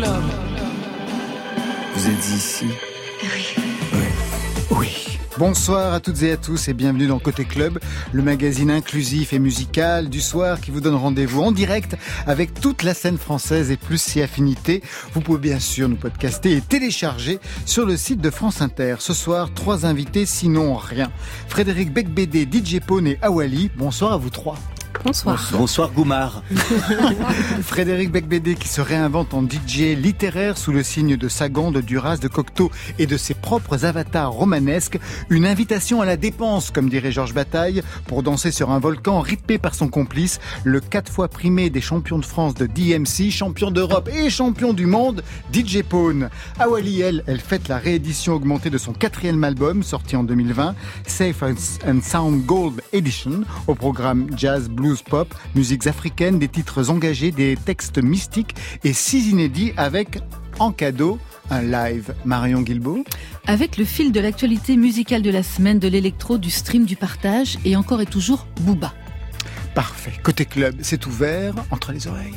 club. Vous êtes ici? Oui. Oui. Bonsoir à toutes et à tous et bienvenue dans Côté Club, le magazine inclusif et musical du soir qui vous donne rendez-vous en direct avec toute la scène française et plus si affinités. Vous pouvez bien sûr nous podcaster et télécharger sur le site de France Inter. Ce soir, trois invités, sinon rien. Frédéric Becbédé, DJ Pone et Awali. Bonsoir à vous trois. Bonsoir. Bonsoir Goumar. Frédéric Becbédé qui se réinvente en DJ littéraire sous le signe de Sagan, de Duras, de Cocteau et de ses propres avatars romanesques. Une invitation à la dépense, comme dirait Georges Bataille, pour danser sur un volcan rythmé par son complice, le quatre fois primé des champions de France de DMC, champion d'Europe et champion du monde, DJ Pone. Awali, elle, elle fête la réédition augmentée de son quatrième album, sorti en 2020, Safe and Sound Gold Edition, au programme Jazz, Blues, pop, musiques africaines, des titres engagés, des textes mystiques et six inédits avec, en cadeau, un live. Marion Guilbault Avec le fil de l'actualité musicale de la semaine, de l'électro, du stream, du partage et encore et toujours Booba. Parfait. Côté club, c'est ouvert entre les oreilles.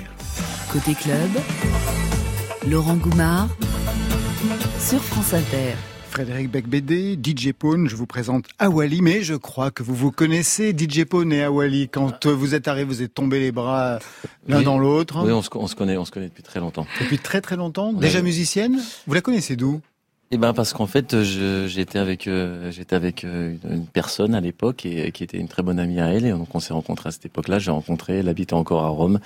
Côté club, Laurent Goumard sur France Inter. Frédéric Becbédé, DJ Pone, je vous présente Awali, mais je crois que vous vous connaissez, DJ Pone et Awali. Quand vous êtes arrivés, vous êtes tombés les bras l'un Oui. dans l'autre. Oui, on se, on se connaît, on se connaît depuis très longtemps. Depuis très très longtemps. Déjà musicienne Vous la connaissez d'où? Eh ben parce qu'en fait, j'étais avec, euh, j'étais avec euh, une, personne à l'époque et euh, qui était une très bonne amie à elle et donc on s'est rencontrés à cette époque-là. J'ai rencontré, elle habitait encore à Rome.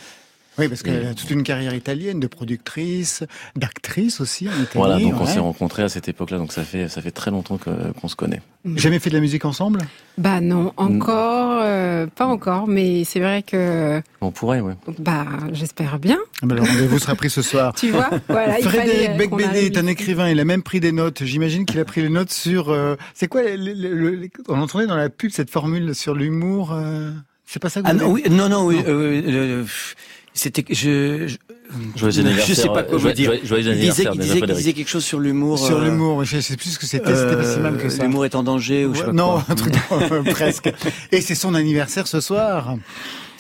Oui, parce qu'elle a toute une carrière italienne de productrice, d'actrice aussi en Italie. Voilà, donc on ouais. s'est rencontrés à cette époque-là. Donc ça fait, ça fait très longtemps qu'on se connaît. Jamais fait de la musique ensemble? Bah non, encore, euh, pas encore, mais c'est vrai que, On pourrait, ouais. bah, j'espère bien. Ah Le rendez-vous sera pris ce soir. Tu vois, voilà, il Frédéric euh, Becbédé est un écrivain, il a même pris des notes. J'imagine qu'il a pris les notes sur... euh, c'est quoi le- le- le- On entendait dans la pub cette formule sur l'humour. euh, C'est pas ça que vous Ah non, oui, non, non, oui, euh, le- c'était que je, je, Joyeux je anniversaire. sais pas quoi joyeux- vous dire. joyeux- Il disait, il disait, il disait quelque chose sur l'humour. Sur euh, l'humour, je sais plus ce que c'était, c'était pas si mal que ça. L'humour est en danger ou je sais Ouais, pas non, quoi. un truc presque. Et c'est son anniversaire ce soir.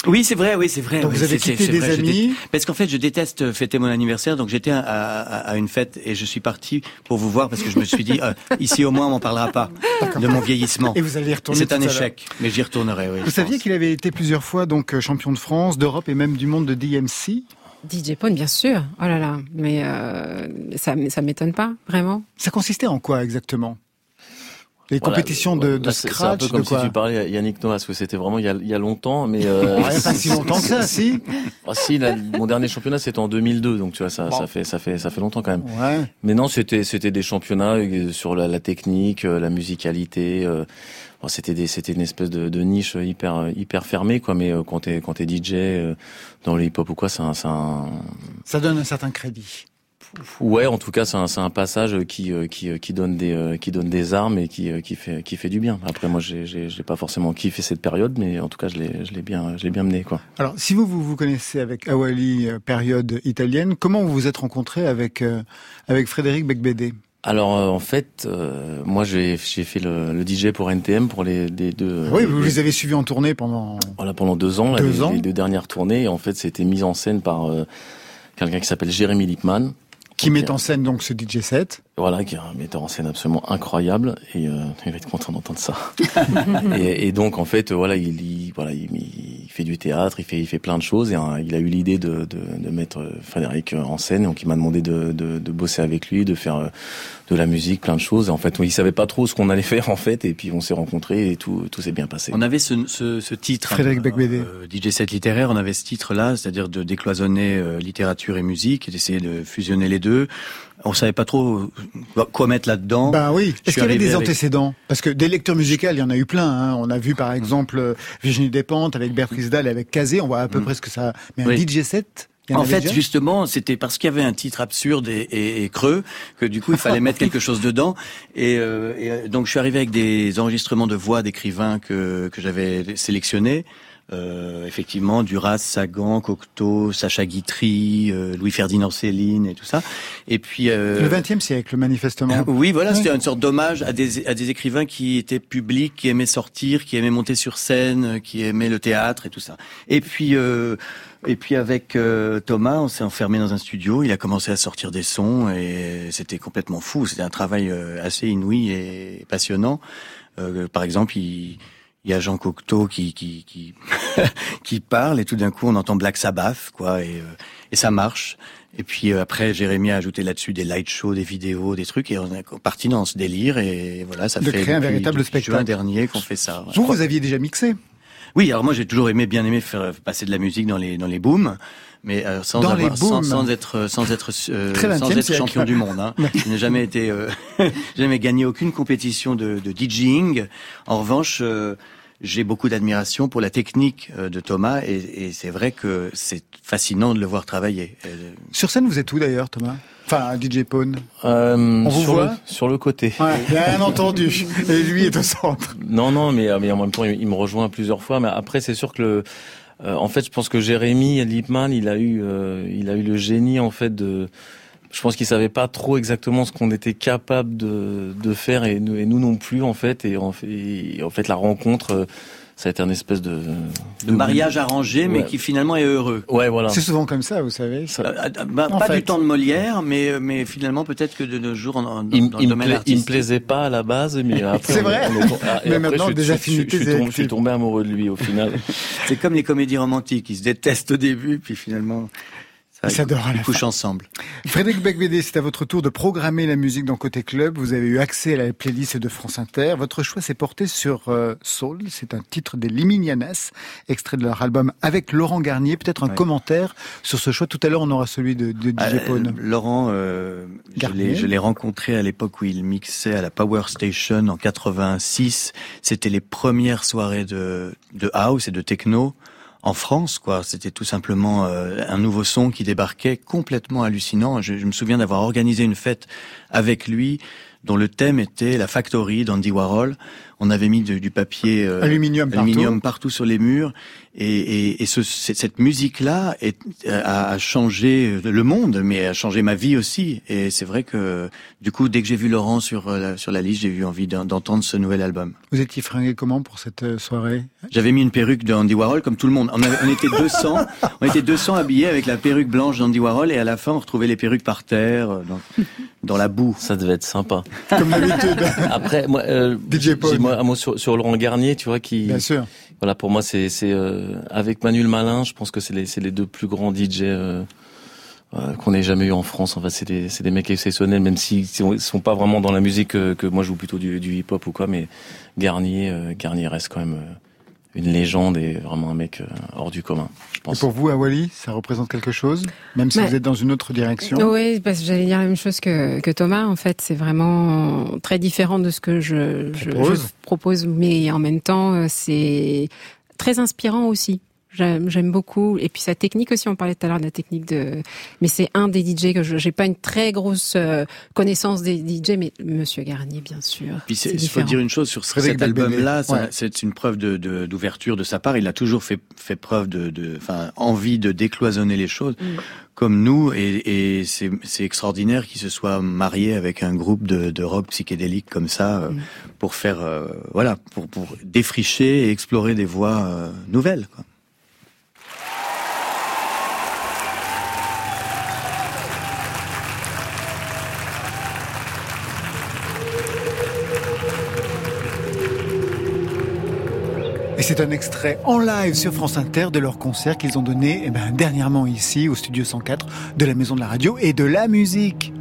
Oui, c'est vrai, oui, c'est vrai. Donc oui, vous avez quitté des vrai, amis. Parce qu'en fait, je déteste fêter mon anniversaire, donc j'étais à, à- à une fête et je suis parti pour vous voir parce que je me suis dit, euh, ici au moins on m'en parlera pas de mon vieillissement. Et vous allez y Et retourner. C'est un échec, mais j'y retournerai. Oui, Vous saviez qu'il avait été plusieurs fois donc euh, champion de France, d'Europe et même du monde de DMC. DJ Pone, bien sûr. Oh là là, mais euh, ça, ça m'étonne pas, vraiment. Ça consistait en quoi exactement? Les Voilà, compétitions de, de scratch, C'est un peu comme si tu parlais à Yannick Noah, parce que c'était vraiment il y a, il y a longtemps, mais euh, Ouais, pas si longtemps que ça, si. Ah, si, là, mon dernier championnat c'était en 2002, donc tu vois ça, Bon. ça fait, ça fait, ça fait longtemps quand même. Ouais. Mais non, c'était c'était des championnats euh, sur la, la technique, euh, la musicalité. euh, bon, c'était des c'était une espèce de, de niche hyper euh, hyper fermée quoi. Mais euh, quand t'es quand t'es DJ euh, dans le hip hop ou quoi, c'est un, c'est un Ça donne un certain crédit. Ouais en tout cas c'est un un passage qui euh, qui euh, qui donne des euh, qui donne des armes et qui qui fait qui fait du bien. Après moi j'ai pas forcément kiffé cette période, mais en tout cas je l'ai je l'ai bien je bien mené quoi. Alors, si vous vous, vous connaissez avec Awali, période italienne, comment vous vous êtes rencontré avec euh, avec Frédéric Becbédé? Alors euh, en fait, euh, moi j'ai j'ai fait le, le DJ pour NTM pour les, les deux. Oui, les- vous les- avez suivis en tournée pendant. Voilà, pendant deux ans, là, Deux les, ans. les deux dernières tournées. Et en fait, c'était mis en scène par quelqu'un qui s'appelle Jérémy Lipman. Qui met en scène donc ce DJ set. Voilà, qui est un metteur en scène absolument incroyable. Et euh, il va être content d'entendre ça. et, et donc, en fait, voilà, il, il- voilà, il, il fait du théâtre, il fait, il fait plein de choses. Et hein, il a eu l'idée de, de, de mettre euh, Frédéric euh, en scène. Donc, il m'a demandé de, de, de bosser avec lui, de faire euh, de la musique, plein de choses. Et en fait, il savait pas trop ce qu'on allait faire, en fait. Et puis, on s'est rencontrés et tout, tout s'est bien passé. On avait ce, ce, ce titre, Frédéric Becbédé. euh, DJ set littéraire, on avait ce titre-là, c'est-à-dire de décloisonner euh, littérature et musique, et d'essayer de fusionner les deux. On savait pas trop euh, quoi mettre là-dedans. Ben oui. Est-ce qu'il y avait des avec- antécédents? Parce que des lecteurs musicaux, il y en a eu plein. Hein. On a vu par exemple euh, Virginie Despentes avec Béatrice Dalle, avec Kazé. On voit à peu Mm. près ce que ça. Mais un Oui. DJ set. en fait, justement, c'était parce qu'il y avait un titre absurde et, et- et creux que du coup il fallait mettre quelque chose dedans. Et, euh, et, euh, donc je suis arrivé avec des enregistrements de voix d'écrivains que que j'avais sélectionnés. Euh, effectivement, Duras, Sagan, Cocteau, Sacha Guitry, euh, Louis-Ferdinand Céline et tout ça. Et puis euh, le XXe siècle, manifestement. oui, voilà, c'était une sorte d'hommage à des, à des écrivains qui étaient publics, qui aimaient sortir, qui aimaient monter sur scène, qui aimaient le théâtre et tout ça. Et puis et puis avec Thomas, on s'est enfermé dans un studio. Il a commencé à sortir des sons et c'était complètement fou. C'était un travail assez inouï et passionnant. par exemple, il il y a Jean Cocteau qui qui qui, qui parle et tout d'un coup on entend Black Sabbath quoi et euh, et ça marche. Et puis euh, après Jérémy a ajouté là-dessus des light shows, des vidéos, des trucs et on est parti dans ce délire et voilà ça de fait créer un véritable spectacle. Juin dernier qu'on fait ça. Vous vous aviez déjà mixé? Oui, alors moi j'ai toujours aimé bien aimé faire passer de la musique dans les dans les booms mais euh, sans, avoir, sans, sans, être sans être euh, sans être champion du monde. Hein. Je n'ai jamais été euh, jamais gagné aucune compétition de, de DJing. En revanche, j'ai beaucoup d'admiration pour la technique euh, de Thomas et, et c'est vrai que c'est fascinant de le voir travailler. Euh, sur scène, vous êtes où d'ailleurs, Thomas? Enfin, DJ Pone. Euh, On vous sur voit? le, Sur le côté. Ouais, bien entendu. Et lui est au centre. Non, non, mais, mais en même temps, il, me rejoint plusieurs fois. Mais après, c'est sûr que le, euh, en fait, je pense que Jérémy Lipman, il a eu, euh, il a eu le génie en fait de je pense qu'ils savaient pas trop exactement ce qu'on était capable de, de faire et nous, et nous, non plus en fait et en fait, en fait la rencontre euh, ça a été un espèce de, de, mariage arrangé, mais qui finalement est heureux. Ouais, voilà. C'est souvent comme ça, vous savez. Ça... Euh, euh, bah, pas du temps de Molière, mais mais finalement peut-être que de nos jours dans, dans, il, dans le domaine artistique. Il me plaisait pas à la base, mais après. C'est vrai. On, on, mais après, maintenant, je, des je, affinités. Je, je, je, suis tombé amoureux de lui au final. C'est comme les comédies romantiques, ils se détestent au début, puis finalement. Ça, ils à la couchent ensemble. Frédéric Becbédé, c'est à votre tour de programmer la musique dans Côté Club. Vous avez eu accès à la playlist de France Inter. Votre choix s'est porté sur euh, Soul. C'est un titre des Liminianas, extrait de leur album avec Laurent Garnier. Peut-être un commentaire sur ce choix. Tout à l'heure, on aura celui de, de DJ euh, Pone. Laurent, euh, je l'ai rencontré à l'époque où il mixait à la Power Station en 86. C'était les premières soirées de, de house et de techno en France, quoi. C'était tout simplement euh, un nouveau son qui débarquait, complètement hallucinant. Je, je me souviens d'avoir organisé une fête avec lui, dont le thème était la factory d'Andy Warhol. On avait mis de, du papier euh, aluminium, aluminium partout. partout. sur les murs, et, et, et ce, cette musique-là a changé le monde, mais a changé ma vie aussi. Et c'est vrai que du coup, dès que j'ai vu Laurent sur la, sur la liste, j'ai eu envie d'entendre ce nouvel album. Vous étiez fringué comment pour cette euh, soirée? J'avais mis une perruque d'Andy Warhol, comme tout le monde. On, avait, on était 200, on était 200 habillés avec la perruque blanche d'Andy Warhol, et à la fin, on retrouvait les perruques par terre, euh, dans, dans la boue. Ça devait être sympa. Comme d'habitude. Après, moi, euh, DJ Paul. Moi, un mot sur, sur Laurent Garnier, tu vois, qui. Bien sûr. Voilà, pour moi, c'est c'est euh, avec Manuel Malin, je pense que c'est les c'est les deux plus grands DJ euh, euh, qu'on ait jamais eu en France. Enfin, c'est des c'est des mecs exceptionnels, même s'ils sont, sont pas vraiment dans la musique que, que moi je joue plutôt du, du hip hop ou quoi. Mais Garnier euh, Garnier reste quand même une légende et vraiment un mec hors du commun. Je pense. Et pour vous, Awali, ça représente quelque chose, même si Ouais. vous êtes dans une autre direction? Oui, parce que j'allais dire la même chose que, que Thomas. En fait, c'est vraiment très différent de ce que je, je, Propose. je propose, mais en même temps, euh, c'est très inspirant aussi. J'aime beaucoup. Et puis sa technique aussi, on parlait tout à l'heure de la technique de... Mais c'est un des DJ que je j'ai pas une très grosse euh, connaissance des DJ, mais Monsieur Garnier, bien sûr. Puis il faut dire une chose sur cet album-là, Ouais. c'est une preuve de de- d'ouverture de, sa part. Il a toujours fait fait preuve de, de enfin envie de décloisonner les choses, Mm. comme nous. Et, et c'est c'est extraordinaire qu'il se soit marié avec un groupe de, de rock psychédélique comme ça euh, Mm. pour faire euh, voilà pour pour défricher et explorer des voies euh, nouvelles. Quoi. C'est un extrait en live sur France Inter de leur concert qu'ils ont donné eh ben, dernièrement ici au studio 104 de la Maison de la Radio et de la musique.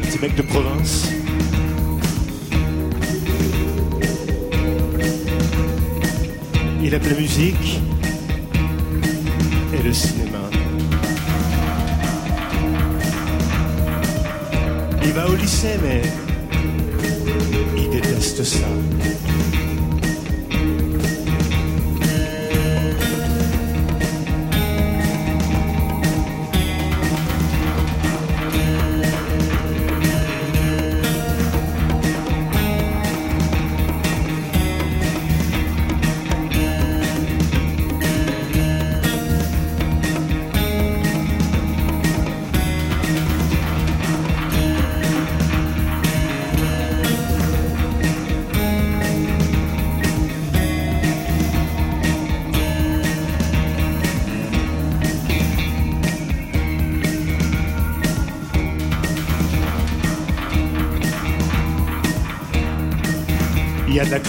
Petit mec de province. Il aime la musique et le cinéma. Il va au lycée, mais il déteste ça.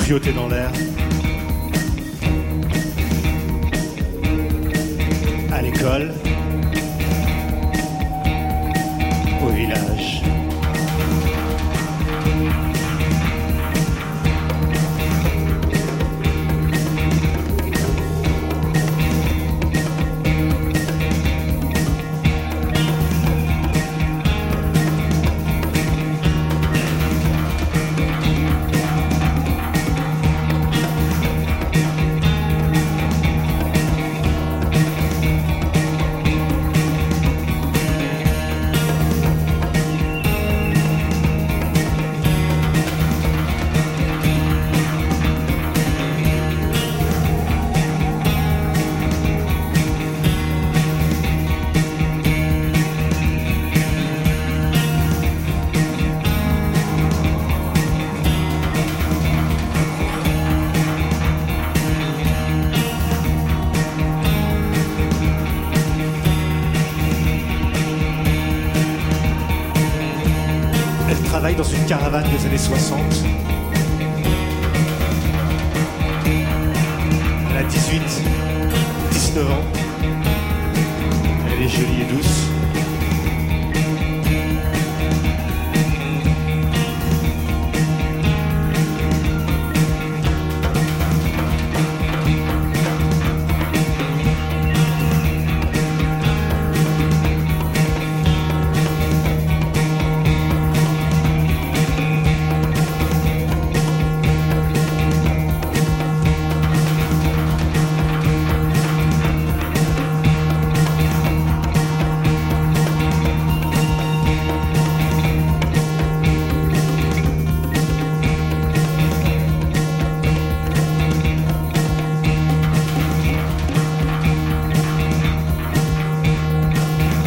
Dans l'air. 60.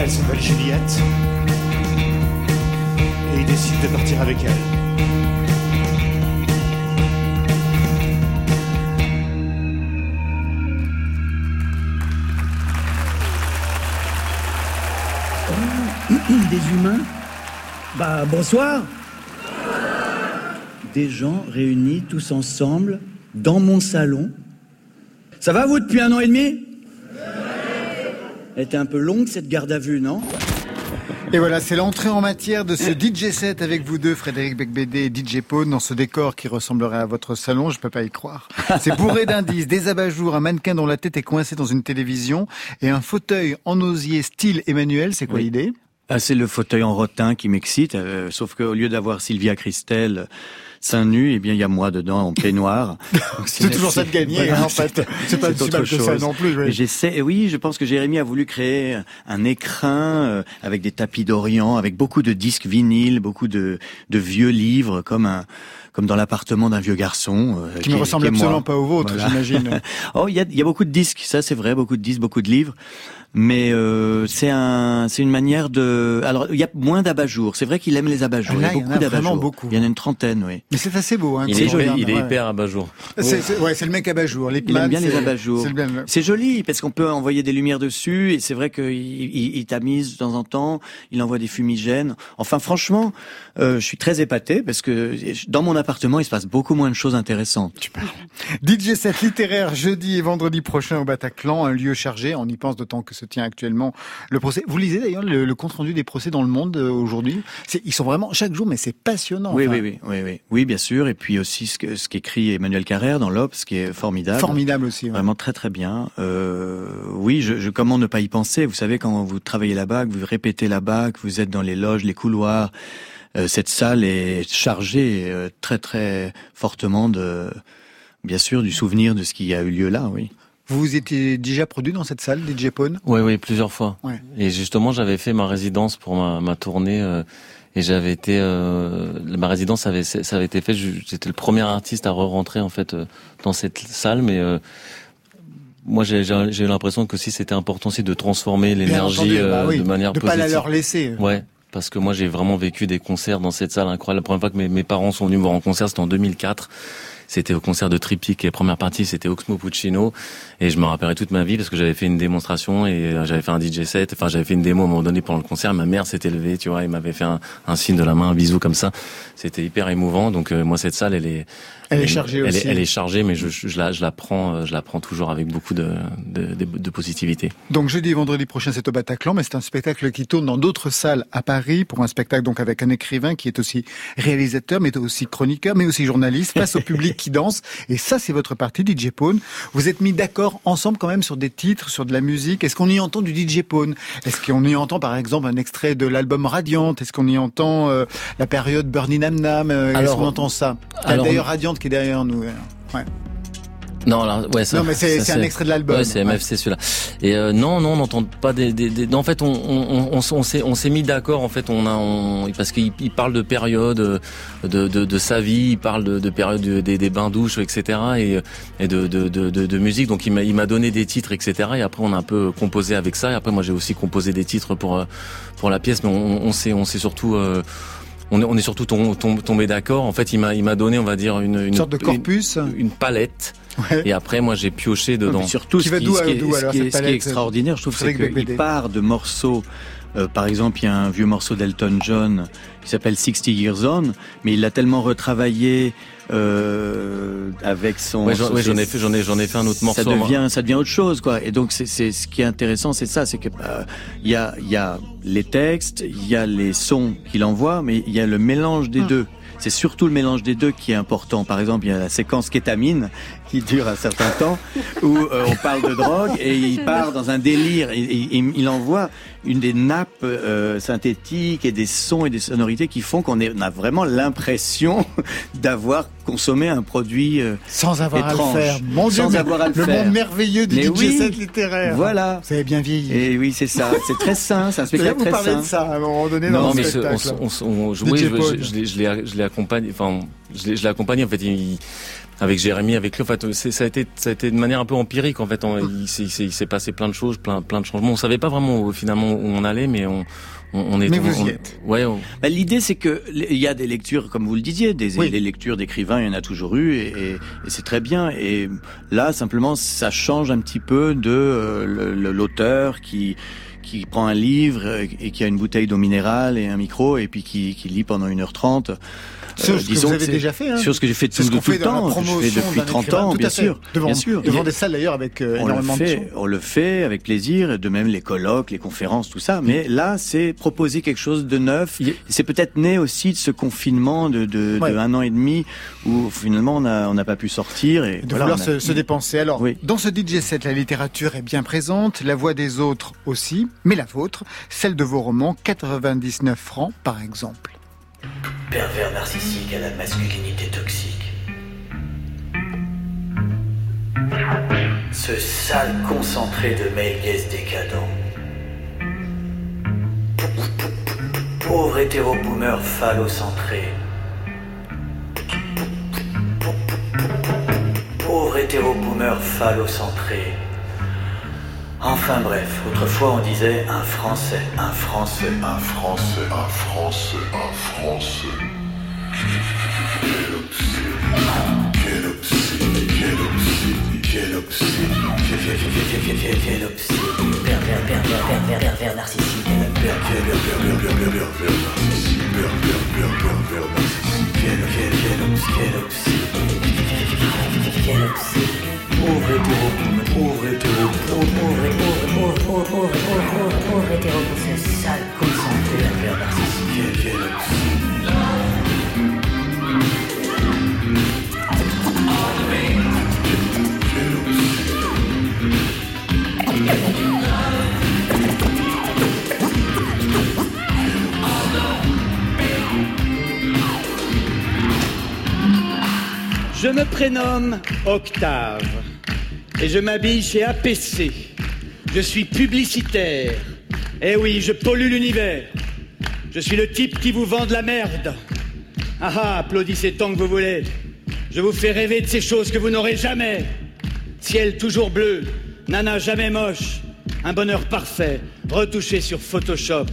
Elle s'appelle Juliette. Et il décide de partir avec elle. Des humains? Bah bonsoir Des gens réunis tous ensemble dans mon salon. Ça va vous depuis un an et demi? Elle était un peu longue cette garde à vue, non? Et voilà, c'est l'entrée en matière de ce DJ set avec vous deux, Frédéric Becbédé et DJ Pone, dans ce décor qui ressemblerait à votre salon, je peux pas y croire. C'est bourré d'indices, des abat-jours, un mannequin dont la tête est coincée dans une télévision et un fauteuil en osier style Emmanuel, c'est quoi Oui. l'idée? Ah, c'est le fauteuil en rotin qui m'excite, euh, sauf qu'au lieu d'avoir Sylvia Christel euh, seins nus, eh bien il y a moi dedans en peignoir. C'est toujours ça de gagner, Voilà, hein, en fait. C'est pas si mal que ça non plus. oui. J'essaie, et oui, je pense que Jérémy a voulu créer un écrin euh, avec des tapis d'Orient, avec beaucoup de disques vinyles, beaucoup de, de vieux livres, comme un comme dans l'appartement d'un vieux garçon. euh, Qui ne ressemble moi. absolument pas au vôtre, Voilà. j'imagine. oh, il y a, il y a beaucoup de disques, ça c'est vrai, beaucoup de disques, beaucoup de livres. Mais euh, c'est un, c'est une manière de. Alors il y a moins d'abat-jours. C'est vrai qu'il aime les abat-jours. Là, il y a il y en beaucoup a vraiment d'abat-jours. beaucoup. Il y en a une trentaine, oui. Mais c'est assez beau. Hein, Il est joli, il est hyper abat-jour. C'est, c'est- ouais, c'est le mec abat-jour. Les Il aime bien les abat-jours. c'est le bien- C'est joli parce qu'on peut envoyer des lumières dessus et c'est vrai qu'il il, il tamise de temps en temps. Il envoie des fumigènes. Enfin, franchement, euh, je suis très épaté parce que dans mon l'appartement, il se passe beaucoup moins de choses intéressantes. DJ 7 littéraire jeudi et vendredi prochain au Bataclan, un lieu chargé. On y pense d'autant que se tient actuellement le procès. Vous lisez d'ailleurs le, compte rendu des procès dans le monde euh, aujourd'hui? Ils sont vraiment chaque jour, mais c'est passionnant. Oui, oui, oui, oui, oui, oui, bien sûr. Et puis aussi ce, que, ce qu'écrit Emmanuel Carrère dans l'Obs, qui est formidable. Formidable aussi. Vraiment très très bien. Euh, oui, je, je, comment ne pas y penser? Vous savez, quand vous travaillez là-bas, que vous répétez là-bas, que vous êtes dans les loges, les couloirs euh, cette salle est chargée euh, très très fortement de, bien sûr, du souvenir de ce qui a eu lieu là, oui. Vous étiez déjà produit dans cette salle, DJ Pone Oui, oui, plusieurs fois. Et justement, j'avais fait ma résidence pour ma, ma tournée. Euh, et j'avais été ma résidence avait ça avait été fait j'étais le premier artiste à re-rentrer en fait dans cette salle mais moi j'ai j'ai l'impression que si c'était important aussi de transformer l'énergie bah de manière de positive. pas la leur laisser. Ouais, parce que moi j'ai vraiment vécu des concerts dans cette salle incroyable. La première fois que mes, mes parents sont venus me voir en concert, c'était en 2004. C'était au concert de Triptyque et première partie c'était Oxmo Puccino et je me rappellerai toute ma vie parce que j'avais fait une démonstration et euh, j'avais fait un DJ set. Enfin j'avais fait une démo à un moment donné pendant le concert. Ma mère s'était levée, tu vois, et m'avait fait un, un, signe de la main, un bisou comme ça. C'était hyper émouvant. Donc euh, moi cette salle elle est elle est chargée elle aussi. Est, elle est chargée, mais je, je, la, je la prends, euh, je la prends toujours avec beaucoup de, de, de, de positivité. Donc jeudi et vendredi prochain, c'est au Bataclan, mais c'est un spectacle qui tourne dans d'autres salles à Paris pour un spectacle donc avec un écrivain qui est aussi réalisateur, mais aussi chroniqueur, mais aussi journaliste face au public qui danse. Et ça, c'est votre partie, DJ Pone. Vous êtes mis d'accord ensemble quand même sur des titres, sur de la musique. Est-ce qu'on y entend du DJ Pone Est-ce qu'on y entend par exemple un extrait de l'album Radiante? Est-ce qu'on y entend euh, la période Burning Nam Nam? Euh, Est-ce qu'on entend ça? D'ailleurs, Radiante qui est derrière nous. Ouais. Non, là, ouais, ça, non, mais c'est un extrait de l'album. Ouais, c'est MFC celui-là. Et euh, non, non, on n'entend pas des, des, des, En fait, on, on, on, on s'est, on s'est mis d'accord. En fait, on a, on, parce qu'il il parle de période, de, de, de, sa vie, il parle de, de période des, des bains douches, etc. Et, et de, de, de, de, musique. Donc, il m'a, il m'a donné des titres, etc. Et après, on a un peu composé avec ça. Et après, moi, j'ai aussi composé des titres pour pour la pièce. Mais on, on s'est, on s'est surtout euh, on est, on est surtout tombé d'accord. En fait, il m'a, il m'a donné, on va dire, une, une sorte de corpus, une, une palette. Ouais. Et après, moi, j'ai pioché dedans. Mais surtout, qui ce, qui, ce, qui, est, ce, qui est, ce qui est extraordinaire, je trouve, c'est qu'il part de morceaux. Euh, par exemple, il y a un vieux morceau d'Elton John qui s'appelle 60 Years On, mais il l'a tellement retravaillé euh, avec son. Ouais, j'en ouais, ai fait, j'en ai, j'en ai fait un autre morceau. Ça devient, moi. ça devient autre chose, quoi. Et donc, c'est, c'est ce qui est intéressant, c'est ça, c'est que il euh, y a, il y a les textes, il y a les sons qu'il envoie, mais il y a le mélange des mmh. deux. C'est surtout le mélange des deux qui est important. Par exemple, il y a la séquence kétamine qui dure un certain temps où euh, on parle de drogue et il part dans un délire. Et, et, et il envoie une des nappes euh, synthétiques et des sons et des sonorités qui font qu'on a vraiment l'impression d'avoir consommé un produit euh, sans avoir étrange, à le faire. Mon Dieu, sans avoir à le, le faire. monde merveilleux du DJ oui, set littéraire. Voilà. Vous avez bien vieilli. Et oui, c'est ça. C'est très sain. C'est un spectacle vous très parlez sain. de ça à un moment donné non, dans mais le spectacle. Ce, on, on, on, je, oui, je, je, je l'ai, je l'ai accompagné. Enfin, je l'ai, je l'ai accompagné. En fait, il, avec Jérémy, avec lui. En fait, ça a été, ça a été de manière un peu empirique. En fait, on, il, s'est, il s'est passé plein de choses, plein, plein de changements. On savait pas vraiment finalement où on allait, mais on, on, on est. Mais vous on, y êtes. Ouais. On... Bah, l'idée, c'est que il y a des lectures, comme vous le disiez, des oui. les lectures d'écrivains, il y en a toujours eu, et, et, et c'est très bien. Et là, simplement, ça change un petit peu de euh, l'auteur qui qui prend un livre et qui a une bouteille d'eau minérale et un micro et puis qui, qui lit pendant 1h30. Sur ce que vous avez déjà fait. Hein. Sur ce que j'ai fait tout, tout le temps. Je fais depuis 30 ans, bien sûr. Devant, bien sûr. devant des salles d'ailleurs avec euh, on énormément le fait, de. On le fait avec plaisir, de même les colloques, les conférences, tout ça. Mais là, c'est proposer quelque chose de neuf. C'est peut-être né aussi de ce confinement de, de, ouais. de, un an et demi où finalement on n'a on a pas pu sortir. Et, de voilà, vouloir a... se, se, dépenser. Alors, oui. dans ce DJ set, la littérature est bien présente, la voix des autres aussi, mais la vôtre, celle de vos romans, 99 francs par exemple. Pervers narcissique à la masculinité toxique. Ce sale concentré de male gaze décadent. Pauvre hétéro-boomer phallocentré. Pauvre hétéro-boomer phallocentré. Enfin bref, autrefois on disait un Français, un Français, un Français, un Français, un Français. Quel obscène, quel obscène, quel obscène, quel obscène, quel obscène, pervers, pervers, pervers, pervers narcissique, pervers, pervers, pervers, pervers narcissique, pervers, pervers, pervers narcissique, quel, quel, quel obscène, quel obscene, quel obscene pauvre hétéro, pauvre hétéro, pauvre, pauvre, pauvre, pauvre, pauvre, pauvre, pauvre hétéro pour ce sale concentré à cœur narcissique. Quel Je me prénomme Octave et je m'habille chez APC. Je suis publicitaire. Eh oui, je pollue l'univers. Je suis le type qui vous vend de la merde. Ah ah, applaudissez tant que vous voulez. Je vous fais rêver de ces choses que vous n'aurez jamais. Ciel toujours bleu, nana jamais moche, un bonheur parfait, retouché sur Photoshop.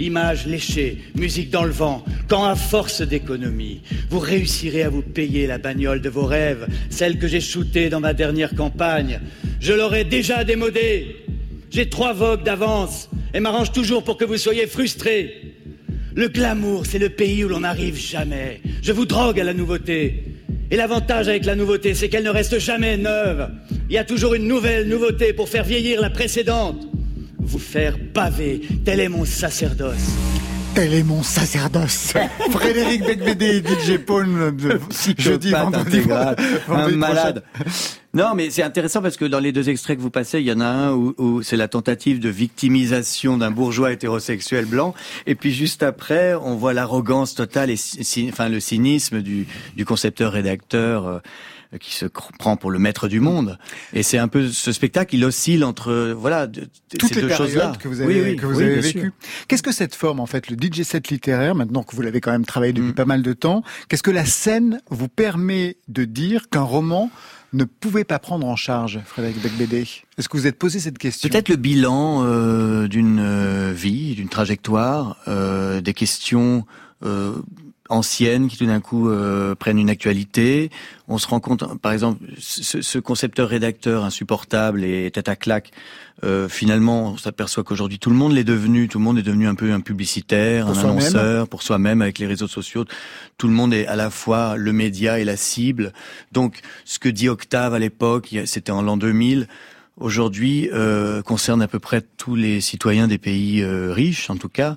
Images léchées, musique dans le vent, quand à force d'économie, vous réussirez à vous payer la bagnole de vos rêves, celle que j'ai shootée dans ma dernière campagne, je l'aurais déjà démodée. J'ai trois vogues d'avance et m'arrange toujours pour que vous soyez frustrés. Le glamour, c'est le pays où l'on n'arrive jamais. Je vous drogue à la nouveauté. Et l'avantage avec la nouveauté, c'est qu'elle ne reste jamais neuve. Il y a toujours une nouvelle nouveauté pour faire vieillir la précédente. Vous faire baver, tel est mon sacerdoce. Tel est mon sacerdoce. Frédéric Becbédé, DJ Paul, de jeudi, vendredi, intégral, un vendredi malade. Non, mais c'est intéressant parce que dans les deux extraits que vous passez, il y en a un où, où c'est la tentative de victimisation d'un bourgeois hétérosexuel blanc, et puis juste après, on voit l'arrogance totale et enfin le cynisme du, du concepteur-rédacteur. Qui se prend pour le maître du monde. Et c'est un peu ce spectacle, il oscille entre voilà de- de- toutes ces les deux périodes que vous avez, Oui, oui, que vous oui, avez vécues. Qu'est-ce que cette forme, en fait, le DJ set littéraire, maintenant que vous l'avez quand même travaillé Mm. depuis pas mal de temps, qu'est-ce que la scène vous permet de dire qu'un roman ne pouvait pas prendre en charge, Frédéric Becbédé? Est-ce que vous êtes posé cette question? Peut-être le bilan euh, d'une euh, vie, d'une trajectoire, euh, des questions euh, anciennes qui tout d'un coup euh, prennent une actualité. On se rend compte, par exemple, ce, ce concepteur-rédacteur insupportable et tête à claque, euh, finalement, on s'aperçoit qu'aujourd'hui tout le monde l'est devenu, tout le monde est devenu un peu un publicitaire, Pour un annonceur, pour soi-même avec les réseaux sociaux. Tout le monde est à la fois le média et la cible. Donc, ce que dit Octave à l'époque, c'était en l'an 2000, aujourd'hui euh, concerne à peu près tous les citoyens des pays euh, riches, en tout cas.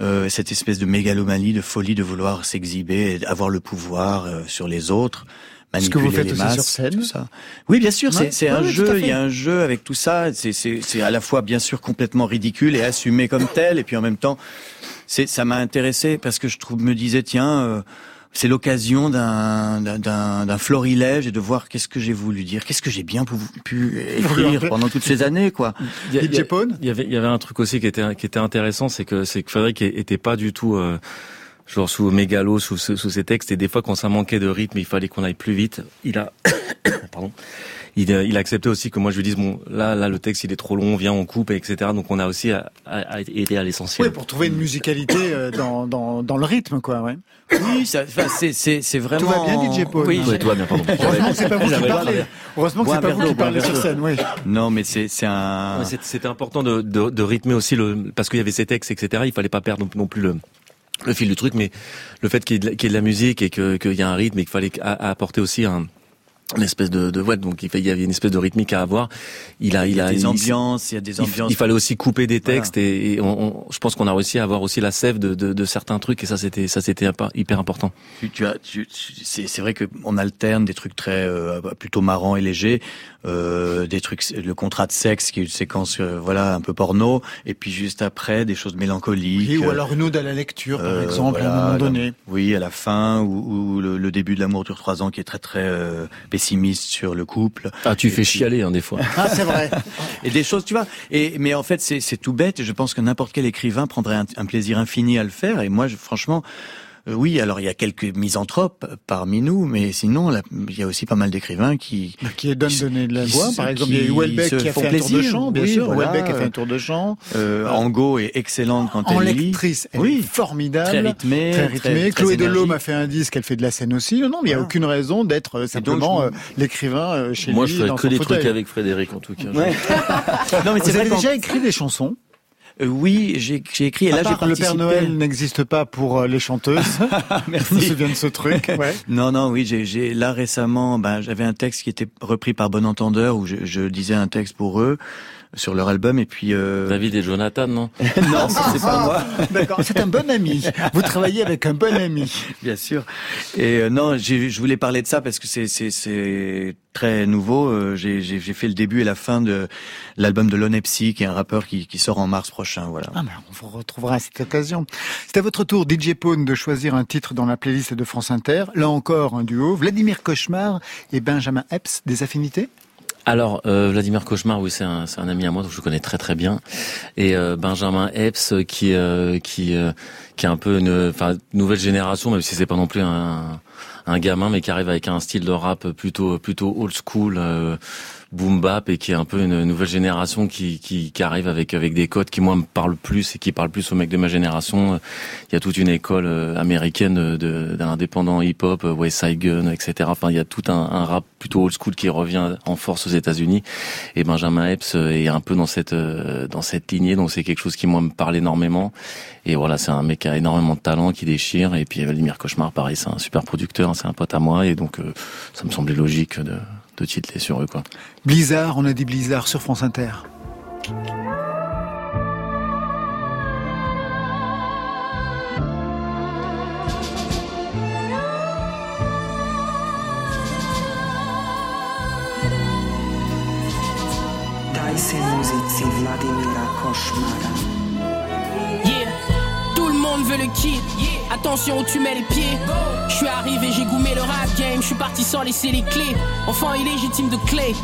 Euh, cette espèce de mégalomanie, de folie de vouloir s'exhiber, et avoir le pouvoir euh, sur les autres. Ce que vous faites les aussi masses, sur scène. tout ça. Oui, bien sûr, Ouais. c'est Ouais, un ouais, jeu. Il y a un jeu avec tout ça. C'est à la fois bien sûr complètement ridicule et assumé comme tel, et puis en même temps, ça m'a intéressé parce que je trouve me disais tiens. euh, c'est l'occasion d'un d'un- d'un d'un florilège et de voir qu'est-ce que j'ai voulu dire, qu'est-ce que j'ai bien pu, pu écrire pendant toutes ces années, quoi. Il y, a- il y DJ a- Pone il y avait, il y avait un truc aussi qui était, qui était intéressant, c'est que, c'est que Frédéric était pas du tout, euh, genre sous mégalo, sous, sous, sous ses textes, et des fois quand ça manquait de rythme, il fallait qu'on aille plus vite. Il a, pardon. Il, a- il a accepté aussi que moi je lui dise bon là là le texte il est trop long viens on coupe etc donc on a aussi à, à, à été à l'essentiel. Oui, pour trouver une musicalité euh, dans, dans, dans le rythme, quoi, ouais. Oui, c'est c'est c'est vraiment. Tout va bien, DJ Paul Oui, Ouais, tout va bien pardon. Heureusement que c'est pas vous qui parlez. Heureusement que c'est pas vous qui parlez sur scène, oui. Non, mais c'est c'est un. Ouais, C'était important de, de, de rythmer aussi le parce qu'il y avait ces textes etc. Il fallait pas perdre non, plus le le fil du truc, mais le fait qu'il y, ait de la- qu'il y ait de la musique et que- qu'il y a un rythme et qu'il fallait apporter aussi un une espèce de, de ouais, donc il y avait une espèce de rythmique à avoir. Il a, il y a des il- ambiances, il y a des il, ambiances. il fallait aussi couper des Voilà. textes et, et on, on- je pense qu'on a réussi à avoir aussi la sève de, de, de certains trucs et ça c'était ça c'était hyper- hyper important. Tu, tu as, tu, tu- c'est, c'est vrai que on alterne des trucs très euh, plutôt marrants et légers, euh, des trucs, le contrat de sexe qui est une séquence, euh, voilà, un peu porno, et puis juste après des choses mélancoliques. Oui, ou euh, alors une ode à la lecture, par euh, exemple, à un moment la- donné. oui, à la fin, ou, ou le, le début de l'amour dure trois ans, qui est très très euh, pessimiste sur le couple. Ah tu Et fais puis- chialer hein, des fois. Ah, c'est vrai. et des choses, tu vois. Et mais en fait, c'est c'est tout bête. Et je pense que n'importe quel écrivain prendrait un, un plaisir infini à le faire. Et moi, je, franchement. Euh, oui, alors il y a quelques misanthropes parmi nous, mais sinon là, il y a aussi pas mal d'écrivains qui Qui donne donner de la qui voix. Par exemple, il y a eu qui Welbeck qui a fait un tour de chant, bien Oui, sûr. voilà. Welbeck a fait un tour de chant. euh, Angot est excellente quand En elle lit. lectrice, elle Oui. est formidable. Très rythmée, Très rythmée. très Chloé Delhomme a fait un disque, elle fait de la scène aussi. Non, non, mais il n'y a aucune raison d'être euh, simplement euh, l'écrivain euh, chez Moi lui je ferais que des fauteuil. trucs avec Frédéric en tout cas. Ouais. non, mais c'est Vous vrai déjà écrit des chansons Euh, oui, j'ai écrit. Et À là, j'ai part, le Père participé. Noël n'existe pas pour euh, les chanteuses. Merci. Je me souviens de ce truc. Ouais. Non, non, oui, j'ai, j'ai là récemment, ben, j'avais un texte qui était repris par Bon Entendeur où je, je disais un texte pour eux sur leur album et puis. Euh... David et Jonathan, non Non, c'est pas moi. D'accord, c'est un bon ami. Vous travaillez avec un bon ami. Bien sûr. Et euh, non, j'ai- je voulais parler de ça parce que c'est c'est c'est très nouveau. Euh, J'ai j'ai j'ai fait le début et la fin de l'album de Lonepsy, qui est un rappeur qui qui sort en mars prochain. Voilà. Ah, on vous retrouvera à cette occasion. C'est à votre tour, DJ Pone, de choisir un titre dans la playlist de France Inter. Là encore, un duo. Vladimir Cauchemar et Benjamin Epps, des affinités? Alors, euh, Vladimir Cauchemar, oui, c'est un, un ami à moi, donc je le connais très très bien. Et euh, Benjamin Epps, euh, qui euh, qui euh, qui est un peu une nouvelle génération, même si c'est pas non plus un, un gamin, mais qui arrive avec un style de rap plutôt plutôt old school. Boom bap et qui est un peu une nouvelle génération qui, qui, qui arrive avec avec des codes qui moi me parlent plus et qui parlent plus aux mecs de ma génération. Il y a toute une école euh, américaine de- d'un indépendant hip-hop, euh, West Side Gun, etc. Enfin, il y a tout un, un rap plutôt old school qui revient en force aux États-Unis. Et Benjamin Epps euh, est un peu dans cette dans cette lignée, donc c'est quelque chose qui moi me parle énormément. Et voilà, c'est un mec qui a énormément de talent, qui déchire. Et puis Vladimir Cauchemar, pareil, c'est un super producteur, hein, c'est un pote à moi, et donc ça me semblait logique de de titler sur eux, quoi. Blizzard, on a dit Blizzard sur France Inter. Daj se muzici Vladimira Košmara. Monde veut le kit. Attention où tu mets les pieds. Je suis arrivé, j'ai goumé le rap game. Je suis parti sans laisser les clés. Enfant illégitime de clé.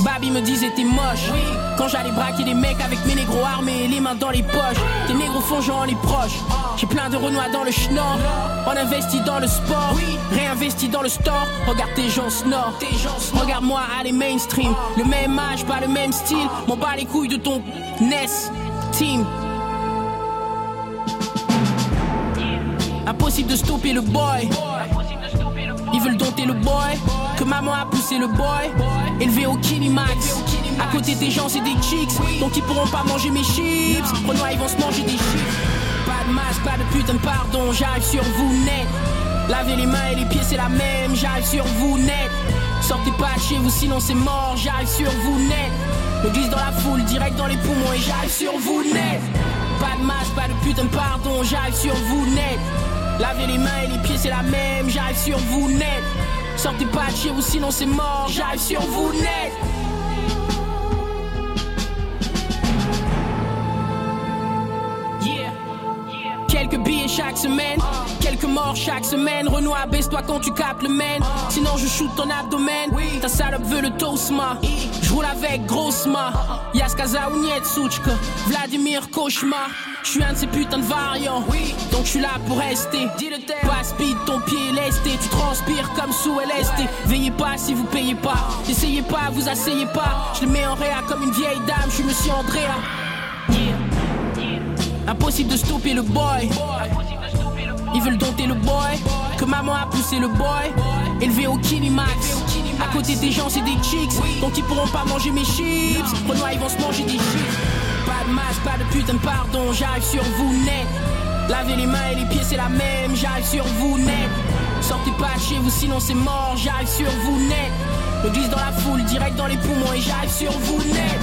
Baby me disait t'es moche. Quand j'allais braquer des mecs avec mes négros armés les mains dans les poches. Tes négros font genre les proches. J'ai plein de renois dans le schnorr. On investit dans le sport. Réinvesti dans le store. Regarde tes gens snore. Regarde-moi aller mainstream. Le même âge, pas le même style. M'en bats les couilles de ton NES. Team. Impossible de stopper le boy. Ils veulent dompter le boy. Que maman a poussé le boy. Élevé au Kinimax. À côté des gens, c'est des chicks. Donc ils pourront pas manger mes chips. Renoir, ils vont se manger des chips. Pas de masque, pas de putain pardon. J'arrive sur vous net. Lavez les mains et les pieds, c'est la même. J'arrive sur vous net. Sortez pas chez vous, sinon c'est mort. J'arrive sur vous net. Me glisse dans la foule, direct dans les poumons et j'arrive sur vous net. Pas de masque, pas de putain pardon. J'arrive sur vous net. Lavez les mains et les pieds, c'est la même. J'arrive sur vous net. Sortez pas de chez vous, sinon c'est mort. J'arrive sur vous net. Quelques billets chaque semaine, quelques morts chaque semaine. Renoir, baisse-toi quand tu captes le main. Sinon, je shoot ton abdomen. Ta salope veut le tosma. Je roule avec Grossma. Yaskaza ou Nietsuchka. Vladimir Cauchemar. Je suis un de ces putains de variants. Donc je suis là pour rester. Pas speed, ton pied est lesté. Tu transpires comme sous LSD. Veillez pas si vous payez pas. Essayez pas, vous asseyez pas. Je le mets en réa comme une vieille dame. Je suis monsieur Andrea. Yeah. Impossible de stopper le boy. Ils veulent dompter le boy. Que maman a poussé le boy. Élevé au Kinimax. À côté des gens, c'est des chicks. Donc ils pourront pas manger mes chips. Renoir, ils vont se manger des chips. Pas de masque, pas de putain de pardon. J'arrive sur vous net. Lavez les mains et les pieds, c'est la même. J'arrive sur vous net. Sortez pas de chez vous, sinon c'est mort. J'arrive sur vous net. Me glisse dans la foule, direct dans les poumons et j'arrive sur vous net.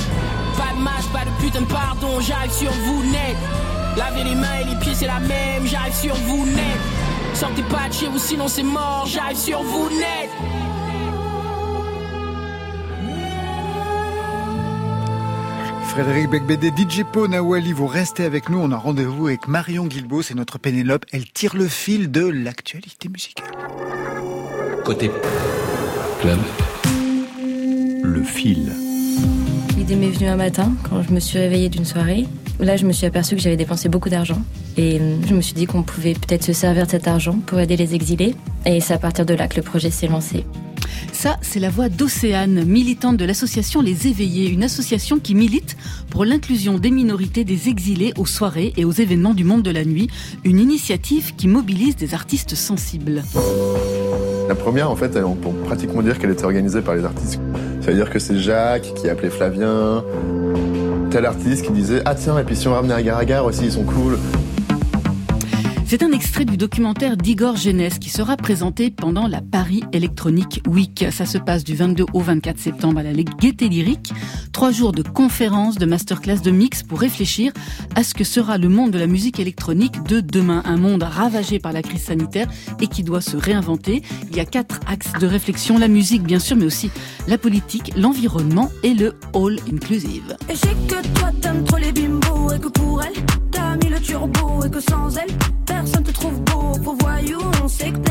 Pas de masque, pas de putain de pardon. J'arrive sur vous net. Lavez les mains et les pieds, c'est la même. J'arrive sur vous net. Sortez pas de chez vous, sinon c'est mort. J'arrive sur vous net. Frédéric Becbédé, DJ Po, Nawali, vous restez avec nous. On a rendez-vous avec Marion Guilbault, c'est notre Pénélope. Elle tire le fil de l'actualité musicale. Côté club, le fil. L'idée m'est venue un matin quand je me suis réveillée d'une soirée. Là, je me suis aperçue que j'avais dépensé beaucoup d'argent. Et euh, je me suis dit qu'on pouvait peut-être se servir de cet argent pour aider les exilés. Et c'est à partir de là que le projet s'est lancé. Ça, c'est la voix d'Océane, militante de l'association Les Éveillés, une association qui milite pour l'inclusion des minorités des exilés aux soirées et aux événements du monde de la nuit, une initiative qui mobilise des artistes sensibles. La première, en fait, on peut pratiquement dire qu'elle était organisée par les artistes. Ça veut dire que c'est Jacques qui a appelé Flavien, tel artiste qui disait ah tiens et puis si on ramenait Agar Agar aussi ils sont cool. C'est un extrait du documentaire d'Igor Genès qui sera présenté pendant la Paris Electronic Week. Ça se passe du 22 au 24 septembre à la Gaieté Lyrique. Trois jours de conférences, de masterclass, de mix pour réfléchir à ce que sera le monde de la musique électronique de demain. Un monde ravagé par la crise sanitaire et qui doit se réinventer. Il y a quatre axes de réflexion. La musique, bien sûr, mais aussi la politique, l'environnement et le all inclusive. Et que toi trop les et que pour elle t'as mis le turbo et que sans elle sick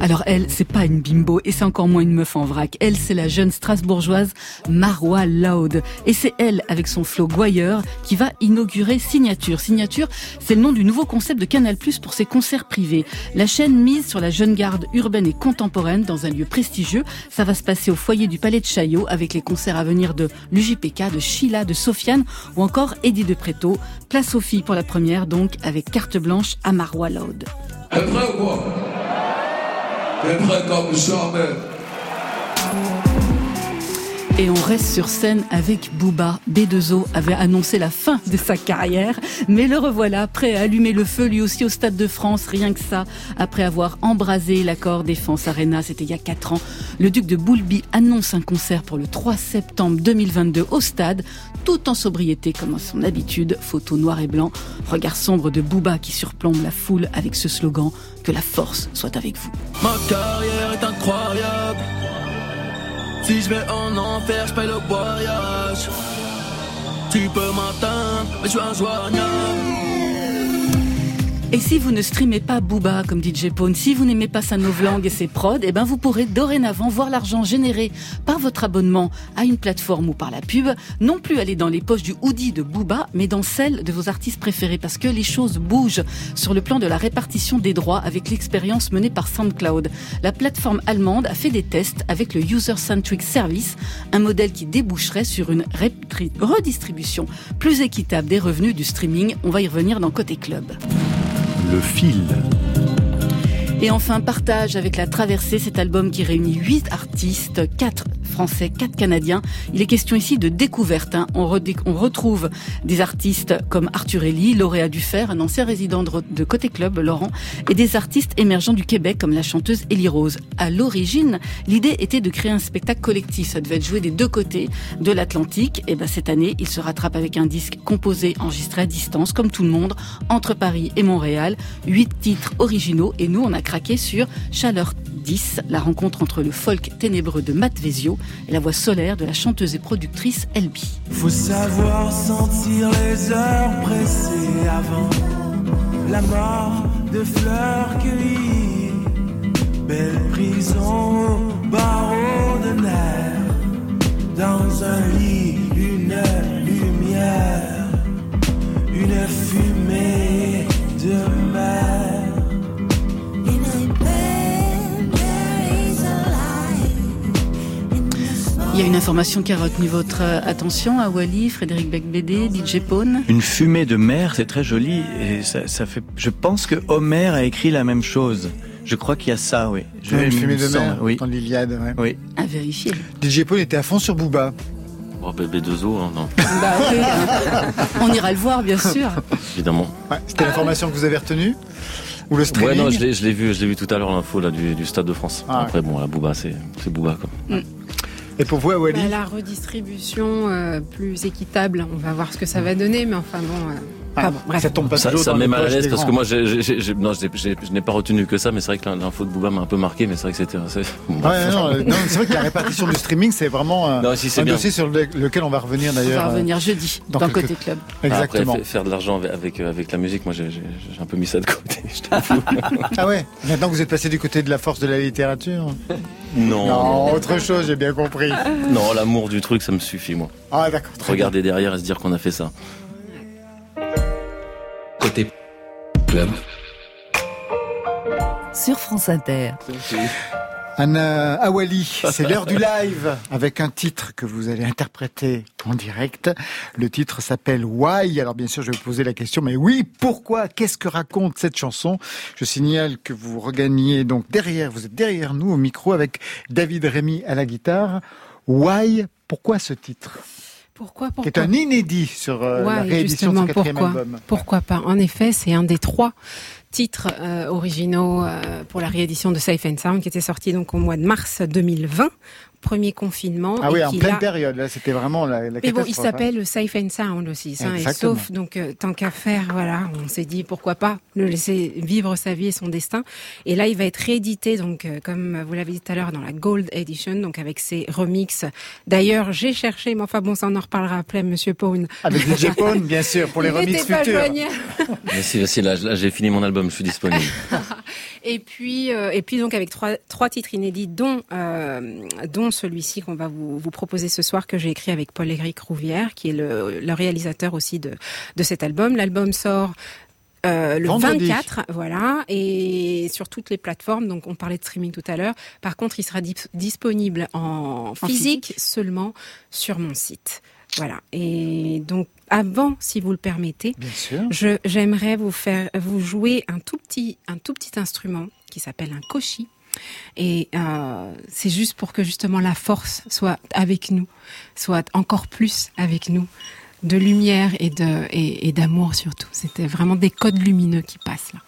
Alors elle, c'est pas une bimbo et c'est encore moins une meuf en vrac. Elle, c'est la jeune strasbourgeoise Marwa Loud. Et c'est elle, avec son flow gouailleur, qui va inaugurer Signature. Signature, c'est le nom du nouveau concept de Canal Plus pour ses concerts privés. La chaîne mise sur la jeune garde urbaine et contemporaine dans un lieu prestigieux. Ça va se passer au foyer du Palais de Chaillot avec les concerts à venir de l'UJPK, de Sheila, de Sofiane ou encore Eddie de Préto. Place aux filles pour la première donc avec carte blanche à Marwa Loud. Prêt comme jamais Et on reste sur scène avec Booba. B2O avait annoncé la fin de sa carrière, mais le revoilà, prêt à allumer le feu lui aussi au Stade de France, rien que ça, après avoir embrasé l'accord Défense Arena, c'était il y a 4 ans. Le duc de Boulby annonce un concert pour le 3 septembre 2022 au Stade, tout en sobriété comme à son habitude, photo noir et blanc, regard sombre de Booba qui surplombe la foule avec ce slogan « Que la force soit avec vous ». Ma carrière est incroyable. Si je vais en enfer, je le voyage. Tu peux m'atteindre, mais je suis injoignable. Et si vous ne streamez pas Booba comme DJ Pone, si vous n'aimez pas sa novlangue et ses prods, eh ben vous pourrez dorénavant voir l'argent généré par votre abonnement à une plateforme ou par la pub, non plus aller dans les poches du hoodie de Booba, mais dans celles de vos artistes préférés, parce que les choses bougent sur le plan de la répartition des droits avec l'expérience menée par SoundCloud. La plateforme allemande a fait des tests avec le User Centric Service, un modèle qui déboucherait sur une redistribution plus équitable des revenus du streaming. On va y revenir dans Côté Club. Le fil. Et enfin, partage avec La Traversée, cet album qui réunit huit artistes, quatre français, canadiens. Il est question ici de découverte. hein. On, retrouve des artistes comme Arthur Ellie, lauréat du Fer, un ancien résident de, de Côté Club, Laurent, et des artistes émergents du Québec comme la chanteuse Ellie Rose. À l'origine, l'idée était de créer un spectacle collectif. Ça devait être joué des deux côtés de l'Atlantique. Et ben cette année, il se rattrape avec un disque composé, enregistré à distance, comme tout le monde, entre Paris et Montréal. Huit titres originaux. Et nous, on a craqué sur Chaleur 10, la rencontre entre le folk ténébreux de Matt Vezio la voix solaire de la chanteuse et productrice Elbi. Faut savoir sentir les heures pressées avant la mort de fleurs cueillies. Belle prison, au barreau de nerfs, dans un lit, une lumière, information qui a retenu votre euh, attention, Awali, Frédéric Becbédé, DJ Pone. Une fumée de mer, c'est très joli et ça, ça fait. Je pense que Homer a écrit la même chose. Je crois qu'il y a ça, oui. Je, une fumée de mer oui. dans l'Iliade. Ouais. Oui. À vérifier. DJ Paul était à fond sur Booba. Oh, BB2O, hein, non, Bah oui, hein. on ira le voir, bien sûr. évidemment. Ouais, C'était l'information que vous avez retenue Ou le Ouais, streaming non, je l'ai, vu, je l'ai vu tout à l'heure l'info là du, du Stade de France. Ah, Après, bon, la Booba, c'est, c'est Booba quoi. Et pour vous, Awali Bah, la redistribution euh, plus équitable, on va voir ce que ça va donner, mais enfin bon. euh, bon, bref. Ça tombe pas Ça, ça dans me met mal à l'aise parce que moi, j'ai, j'ai- j'ai- j'ai- non, j'ai- j'ai- je n'ai pas retenu que ça, mais c'est vrai que l'info de Booba m'a un peu marqué, mais c'est vrai que c'était. c'est- bon, Ouais, non, euh, non, c'est vrai que la répartition du streaming, c'est vraiment euh, Non, si, c'est un bien. dossier sur le- lequel on va revenir On va d'ailleurs. euh, revenir jeudi dans, quelques- Côté Club. Exactement. Après, fa- faire de l'argent avec, avec, avec la musique, moi, j'ai, un peu mis ça de côté. je. Ah ouais Maintenant que vous êtes passé du côté de la force de la littérature non, Non, autre chose, j'ai bien compris. non, l'amour du truc, ça me suffit, moi. Ah d'accord. Regarder derrière et se dire qu'on a fait ça. Côté club. Sur France Inter. Anna Awali, c'est l'heure du live avec un titre que vous allez interpréter en direct. Le titre s'appelle Why. Alors bien sûr, je vais vous poser la question, mais oui, pourquoi? Qu'est-ce que raconte cette chanson? Je signale que vous regagnez donc derrière, vous êtes derrière nous au micro avec David Rémy à la guitare. Why? Pourquoi ce titre? Pourquoi, qui pourquoi est un inédit sur euh, la réédition de son justement, quatrième pourquoi album. Pourquoi pas En effet, c'est un des trois titres euh, originaux euh, pour la réédition de Safe and Sound qui était sorti donc au mois de mars 2020, premier confinement. Ah et oui, en pleine période, là, c'était vraiment la, la mais bon, il catastrophe, hein. s'appelle Safe and Sound aussi, ça, et Exactement. sauf donc euh, tant qu'à faire, voilà, on s'est dit pourquoi pas le laisser vivre sa vie et son destin. Et là, il va être réédité donc euh, comme vous l'avez dit tout à l'heure dans la Gold Edition, donc avec ses remixes. D'ailleurs, j'ai cherché, mais enfin bon, ça on en reparlera après, Monsieur Pone. Avec DJ Pone, bien sûr, pour les remixes futurs. joignable. Merci, merci. Là, là, j'ai fini mon album, je suis disponible. Et puis, euh, et puis donc avec trois, trois titres inédits, dont, euh, dont celui-ci qu'on va vous, vous proposer ce soir, que j'ai écrit avec Paul-Éric Rouvière, qui est le, le réalisateur aussi de, de cet album. L'album sort euh, le Vendredi. 24, voilà, et sur toutes les plateformes. Donc, on parlait de streaming tout à l'heure. Par contre, il sera dip- disponible en, physique, seulement sur mon site. Voilà. Et donc, avant, si vous le permettez, Bien sûr. je j'aimerais vous faire vous jouer un tout petit un tout petit instrument qui s'appelle un koshi. Et euh, c'est juste pour que justement la force soit avec nous, soit encore plus avec nous, de lumière et d'amour surtout. C'était vraiment des codes lumineux qui passent là.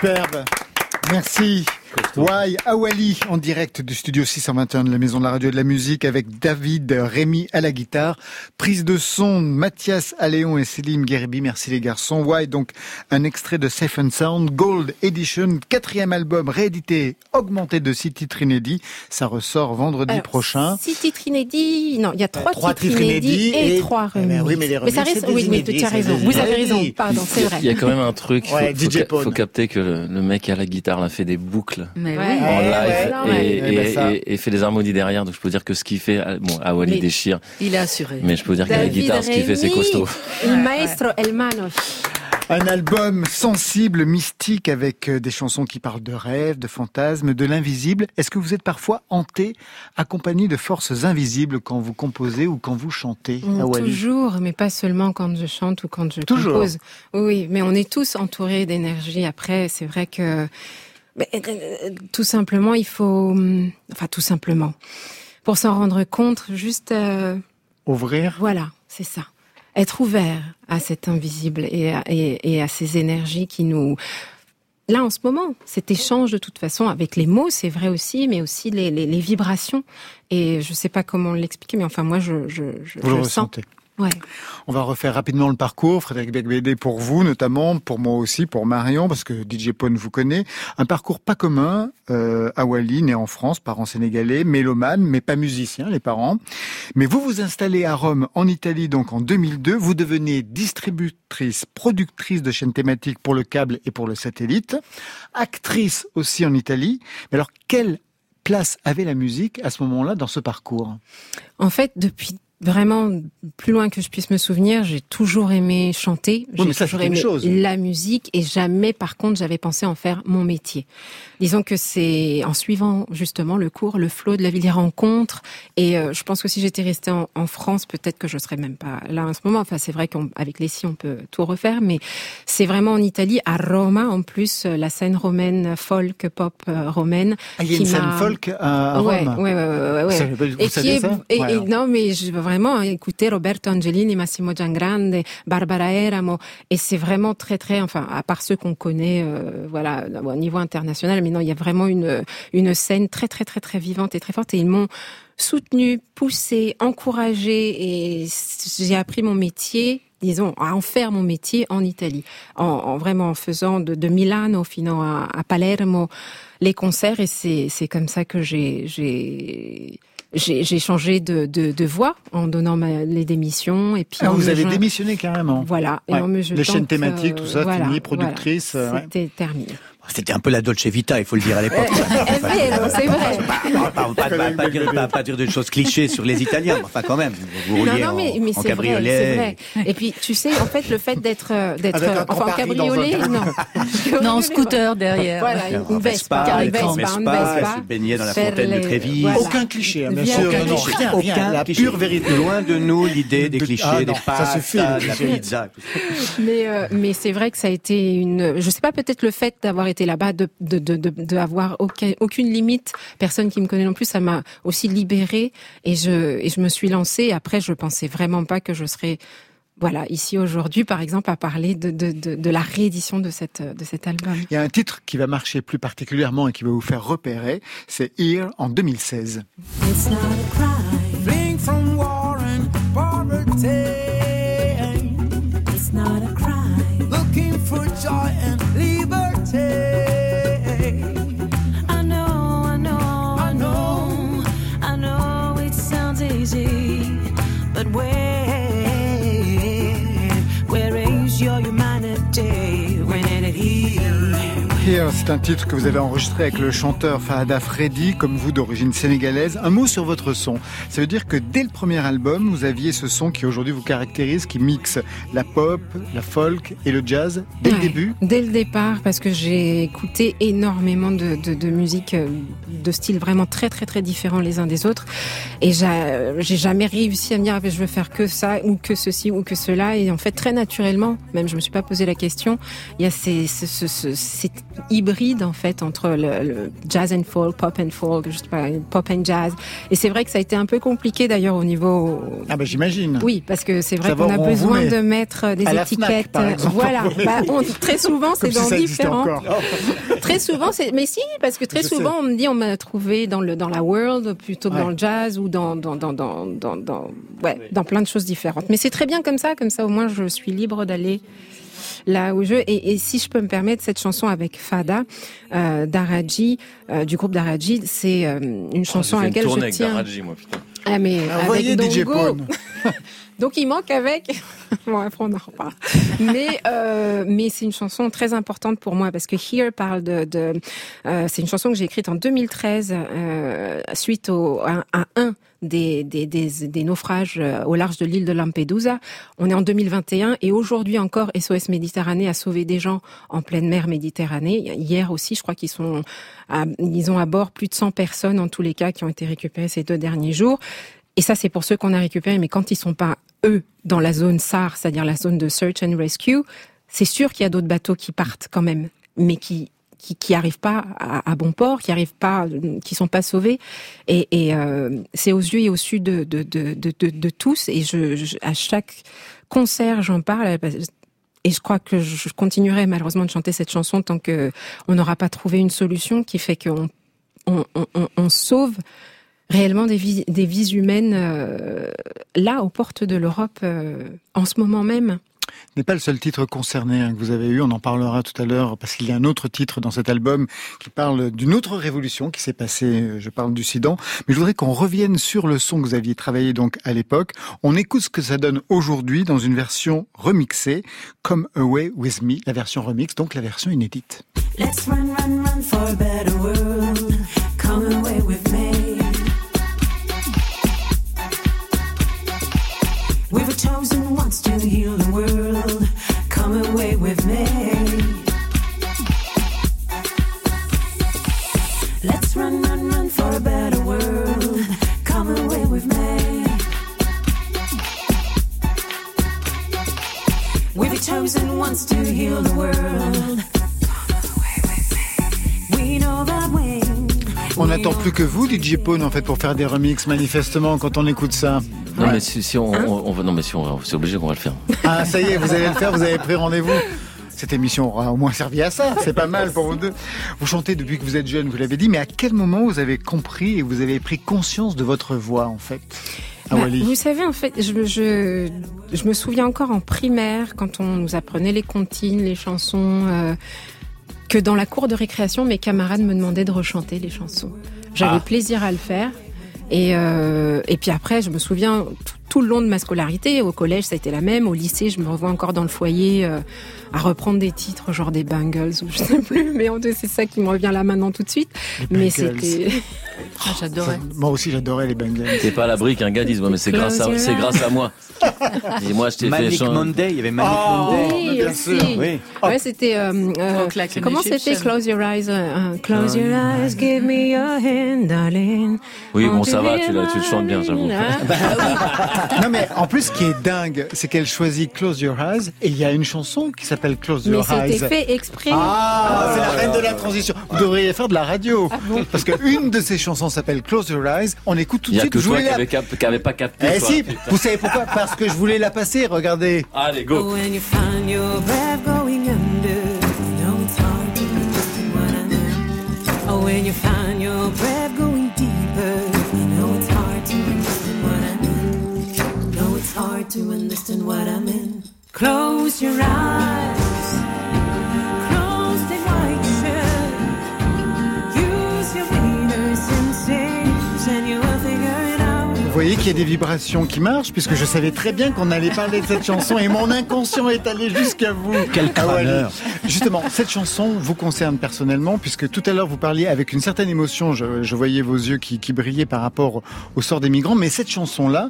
Superbe. Why Awali en direct du studio 621 de la Maison de la Radio et de la Musique avec David Rémy à la guitare. Prise de son Mathias Aléon et Céline Guerbi. Merci les garçons. Why donc un extrait de Safe and Sound Gold Edition, quatrième album réédité, augmenté de six titres inédits. Ça ressort vendredi Alors, prochain. Six titres inédits. Non, il y a trois, trois titres, titres inédits et, et- trois Eh ben remixes. oui, mais les ça remixes, reste, c'est des oui, mais tu as raison. Vous avez raison. Pardon, c'est vrai. Il y a quand même un truc, faut, Ouais, faut, DJ ca- Pone. faut capter que le, le mec à la guitare l'a fait des boucles Mais Ouais. Oui. en live ouais, ouais. et, ben, et- ça. et- et fait les harmonies derrière. Donc je peux dire que ce qu'il fait, ah, bon, Awali Mais- déchire, Il est assuré. mais je peux dire qu'à la guitare, ce qu'il fait, c'est costaud. Il maestro el manos. Un album sensible, mystique, avec euh, des chansons qui parlent de rêves, de fantasmes, de l'invisible. Est-ce que vous êtes parfois hanté, accompagné de forces invisibles quand vous composez ou quand vous chantez Mm, Awali Toujours, mais pas seulement quand je chante ou quand je Toujours. compose. Oui, mais on est tous entourés d'énergie. Après, c'est vrai que mais, euh, tout simplement, il faut, hum, enfin tout simplement, pour s'en rendre compte, juste euh, Ouvrir voilà, c'est ça. Être ouvert à cet invisible et à, et, et à ces énergies qui nous... Là, en ce moment, cet échange de toute façon avec les mots, c'est vrai aussi, mais aussi les, les, les vibrations. Et je sais pas comment l'expliquer, mais enfin, moi, je, je, je, Vous je le sens. ressentez Ouais. On va refaire rapidement le parcours. Frédéric Becbédé pour vous notamment, pour moi aussi, pour Marion, parce que DJ Pone vous connaît. Un parcours pas commun. Euh, Awali, né en France, parents sénégalais, mélomane, mais pas musicien, les parents. Mais vous vous installez à Rome, en Italie, donc en 2002. Vous devenez distributrice, productrice de chaînes thématiques pour le câble et pour le satellite. Actrice aussi en Italie. Mais alors, quelle place avait la musique à ce moment-là dans ce parcours? En fait, depuis vraiment plus loin que je puisse me souvenir, j'ai toujours aimé chanter. Oui, j'ai toujours aimé chose. la musique et jamais, par contre, j'avais pensé en faire mon métier. Disons que c'est en suivant justement le cours, le flot de la vie des rencontres. Et euh, je pense que si j'étais restée en, en France, peut-être que je serais même pas là en ce moment. Enfin, c'est vrai qu'avec les si on peut tout refaire, mais c'est vraiment en Italie, à Roma, en plus, euh, la scène romaine, folk, pop euh, romaine. Ah, il y a une scène folk à, Rome ouais, ouais, ouais, ouais, ouais. Vous savez pas- vous et savez qui est, et, Ouais, et- alors. non, mais je vraiment écouter Roberto Angelini, Massimo Giangrande, Barbara Eramo, et c'est vraiment très, très, enfin, à part ceux qu'on connaît, euh, voilà, au niveau international, mais non, il y a vraiment une une scène très, très, très, très vivante et très forte, et ils m'ont soutenu, poussé, encouragé, et j'ai appris mon métier disons, à en faire mon métier en Italie, en, en vraiment en faisant de, de Milano fino à, à Palermo les concerts, et c'est comme ça que j'ai j'ai changé de, de, de voix en donnant ma, les démissions et puis Ah, vous avez démissionné carrément. Voilà, et Ouais. en me Les chaînes que, thématiques, tout ça, voilà, fini, productrice. voilà, euh, ouais. C'était terminé. C'était un peu la Dolce Vita, il faut le dire à l'époque. Eh, vero, c'est vrai. On va pas, pas- dire, pas- pas dire de choses clichés sur les Italiens, mais enfin quand même. Vous Non, rouliez non, mais, en, mais en c'est vrai, cabriolet. vrai. Et puis, tu sais, en fait, le fait d'être, euh, d'être, euh, enfin, en cabriolet, non. Non, en scooter derrière. Voilà, une en Vespa, une Vespa, se baigner dans la fontaine de voilà. Aucun cliché, hein, bien sûr. aucun Non, non, la cliché. pure vérité. Loin de nous l'idée des De- clichés, Ah non, des ça pâtes, suffit, de la clichés. pizza. Mais euh, mais c'est vrai que ça a été une. Je sais pas peut-être le fait d'avoir été là-bas, de de de de, de avoir aucun, aucune limite, personne qui me connaît non plus, ça m'a aussi libérée et je et je me suis lancée. Après, je pensais vraiment pas que je serais voilà ici aujourd'hui, par exemple, à parler de de de, de la réédition de cette de cet album. Il y a un titre qui va marcher plus particulièrement et qui va vous faire repérer, c'est Here en 2016. It's not a crime. Fleeing from war and poverty. It's not a crime. Looking for joy and liberty. C'est un titre que vous avez enregistré avec le chanteur Fahada Freddy, comme vous d'origine sénégalaise. Un mot sur votre son. Ça veut dire que dès le premier album, vous aviez ce son qui aujourd'hui vous caractérise, qui mixe la pop, la folk et le jazz dès le début. Dès le départ, parce que j'ai écouté énormément de, de, de musique euh, de styles vraiment très très très différents les uns des autres, et j'a- j'ai jamais réussi à me dire ah, je veux faire que ça ou que ceci ou que cela, et en fait très naturellement, même je me suis pas posé la question, il y a ces, ce- ce- ce- cette hybride en fait entre le, le jazz and folk, pop and folk, je sais pas, pop and jazz. Et c'est vrai que ça a été un peu compliqué d'ailleurs au niveau. Ah bah j'imagine. Oui, parce que c'est vrai qu'on a besoin de mettre des À la Fnac, étiquettes. exemple. voilà. Bah, on- très souvent c'est si dans existait différents. Très souvent, c'est mais si parce que très Je souvent sais. on me dit on m'a trouvé dans le dans la world plutôt que Ouais. dans le jazz ou dans dans dans dans dans, dans ouais dans plein de choses différentes. Mais c'est très bien comme ça, comme ça au moins je suis libre d'aller là où je et, et si je peux me permettre cette chanson avec Fada euh, Daraji euh, du groupe Daraji, c'est euh, une chanson Oh, J'ai à laquelle je avec tiens. Daraji, moi, putain. Ah mais Ah, avec voyez DJ Dongo. Donc il manque avec. bon après on en reparle. Mais euh, mais c'est une chanson très importante pour moi parce que Here parle de. de euh, c'est une chanson que j'ai écrite en 2013 euh, suite au, à, à un des, des, des, des naufrages euh, au large de l'île de Lampedusa. On est en 2021 et aujourd'hui encore SOS Méditerranée a sauvé des gens en pleine mer Méditerranée. Hier aussi, je crois qu'ils sont à, ils ont à bord plus de 100 personnes en tous les cas qui ont été récupérées ces deux derniers jours. Et ça, c'est pour ceux qu'on a récupérés, mais quand ils sont pas, eux, dans la zone SAR, c'est-à-dire la zone de Search and Rescue, c'est sûr qu'il y a d'autres bateaux qui partent quand même, mais qui qui, qui arrivent pas à, bon port, qui arrivent pas, qui sont pas sauvés, et, et euh, c'est aux yeux et au su de de, de, de, de, tous. Et je, je- à chaque concert, j'en parle. Et je crois que je continuerai malheureusement de chanter cette chanson tant que on n'aura pas trouvé une solution qui fait qu'on on, on, on- on sauve réellement des vies, des vies humaines euh, là, aux portes de l'Europe, euh, en ce moment même. Ce n'est pas le seul titre concerné hein, que vous avez eu, on en parlera tout à l'heure, parce qu'il y a un autre titre dans cet album qui parle d'une autre révolution qui s'est passée, euh, je parle du Sidan, mais je voudrais qu'on revienne sur le son que vous aviez travaillé donc à l'époque. On écoute ce que ça donne aujourd'hui dans une version remixée, Come Away With Me, la version remix, donc la version inédite. Let's run, run, run for a better world. Come away with chosen once to heal the world. Come away with que vous, DJ Pone, en fait, pour faire des remixes, manifestement, quand on écoute ça. Non, mais si, si on, on, on va- non, mais si on, c'est obligé qu'on va le faire. Ah, ça y est, vous allez le faire, vous avez pris rendez-vous. Cette émission aura au moins servi à ça. C'est pas mal pour vous deux. Vous chantez depuis que vous êtes jeune, vous l'avez dit, mais à quel moment vous avez compris et vous avez pris conscience de votre voix, en fait Bah, vous savez, en fait, je, je, je me souviens encore en primaire, quand on nous apprenait les comptines, les chansons, euh, que dans la cour de récréation, mes camarades me demandaient de rechanter les chansons. J'avais Ah. plaisir à le faire. Et, euh, et puis après, je me souviens tout, tout le long de ma scolarité, au collège, ça a été la même. Au lycée, je me revois encore dans le foyer euh, à reprendre des titres, genre des Bangles ou je sais plus. Mais en tout cas, c'est ça qui me revient là maintenant tout de suite. Mais Bangles. c'était. Ah, j'adorais. Moi aussi, j'adorais les Bangles. T'es pas à l'abri qu'un gars dise, ouais, mais c'est grâce à, c'est grâce à moi. Et moi, je t'ai fait Manic chanter. Monday, il y avait Manic Oh, Monday. Oui, bien aussi. sûr, oui. Ouais, c'était. euh, euh, comment c'était? Close your eyes. close your eyes, give me your hand, darling. Oui, bon, ça va, tu, tu le chantes bien, j'avoue. Ah, Non, mais en plus, ce qui est dingue, c'est qu'elle choisit Close Your Eyes et il y a une chanson qui s'appelle Close Mais Your Eyes. c'était fait exprès. Ah, c'est la reine de la transition. Vous devriez faire de la radio. Ah bon Parce qu'une de ces chansons s'appelle Close Your Eyes. On écoute tout Il de y a suite. que toi qui la- avait, cap- qui avait pas capté. Eh toi. si, vous savez pourquoi? Parce que je voulais la passer, regardez. Allez, go. When you find your breath going under, you know it's hard to understand what I meant. Oh, when you find your breath it's hard to understand what I meant. Close your eyes, voyez qu'il y a des vibrations qui marchent, puisque je savais très bien qu'on allait parler de cette chanson et mon inconscient est allé jusqu'à vous. Quel Ah ouais, crâneur. Justement, cette chanson vous concerne personnellement, puisque tout à l'heure vous parliez avec une certaine émotion, je, je voyais vos yeux qui, qui brillaient par rapport au sort des migrants, mais cette chanson-là